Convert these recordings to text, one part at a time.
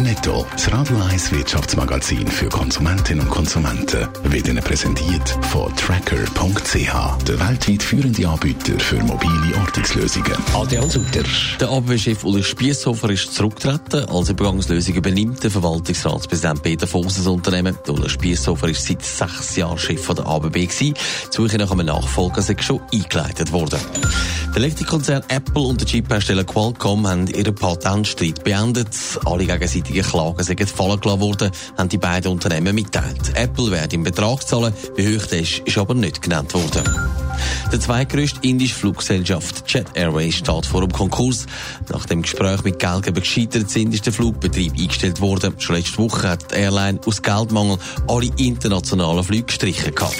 Netto, das Radio 1 Wirtschaftsmagazin für Konsumentinnen und Konsumenten, wird Ihnen präsentiert von Tracker.ch, der weltweit führende Anbieter für mobile Ortungslösungen. Adrian Sutter. Der ABW-Chef Uli Spiesshofer ist zurückgetreten. Als Übergangslösung übernimmt der Verwaltungsratspräsident Peter Voss das Unternehmen. Uli Spiesshofer ist seit sechs Jahren Chef der ABB. Die Suche nach einem Nachfolger ist schon eingeleitet worden. Der Elektrokonzern Apple und der Chip-Hersteller Qualcomm haben ihren Patentstreit beendet. Alle gegenseitigen Klagen sind gefallen gelassen worden, haben die beiden Unternehmen mitteilt. Apple wird im Betrag zahlen, wie hoch der ist, ist aber nicht genannt worden. Der zweitgrößte indische Fluggesellschaft Jet Airways steht vor dem Konkurs. Nach dem Gespräch mit Geldgeber gescheitert sind, ist der Flugbetrieb eingestellt worden. Schon letzte Woche hat die Airline aus Geldmangel alle internationalen Flüge gestrichen gehabt.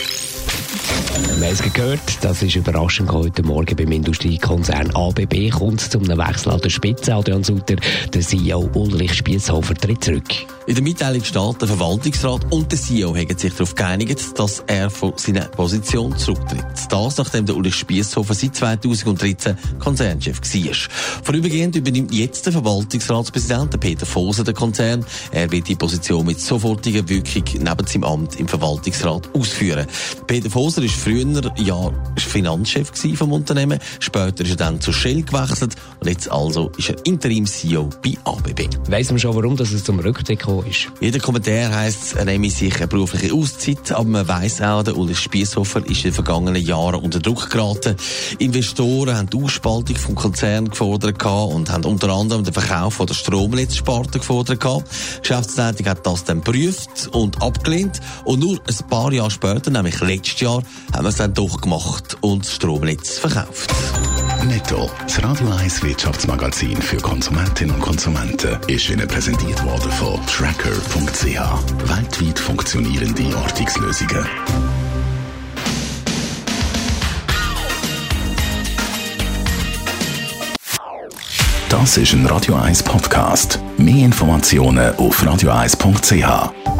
Wir haben es gehört, das ist überraschend heute Morgen beim Industriekonzern ABB kommt es zu einem Wechsel an der Spitze. Adrian Sutter, der CEO Ulrich Spiesshofer tritt zurück. In der Mitteilung steht, der Verwaltungsrat und der CEO haben sich darauf geeinigt, dass er von seiner Position zurücktritt. Das, nachdem der Ulrich Spiesshofer seit 2013 Konzernchef war. Vorübergehend übernimmt jetzt der Verwaltungsratspräsident Peter Foser den Konzern. Er wird die Position mit sofortiger Wirkung neben seinem Amt im Verwaltungsrat ausführen. Peter Foser ist früher ja Finanzchef vom Unternehmen. Später ist er dann zu Shell gewechselt und jetzt also ist er Interim-CEO bei ABB. Weiss man schon, warum dass es zum Rücktritt gekommen ist? Jeder Kommentar heisst, er nehme sich eine berufliche Auszeit, aber man weiss auch, der Ulrich Spiesshofer ist in den vergangenen Jahren unter Druck geraten. Investoren haben die Ausspaltung vom Konzern gefordert und haben unter anderem den Verkauf von der Stromnetzsparte gefordert Geschäftsleitung hat das dann prüft und abgelehnt und nur ein paar Jahre später, nämlich letztes Jahr, haben wir dann doch gemacht und das Stromnetz verkauft. Netto, das Radio 1 Wirtschaftsmagazin für Konsumentinnen und Konsumenten, ist Ihnen präsentiert worden von Tracker.ch. Weltweit funktionierende Ortungslösungen. Das ist ein Radio 1 Podcast. Mehr Informationen auf radio1.ch.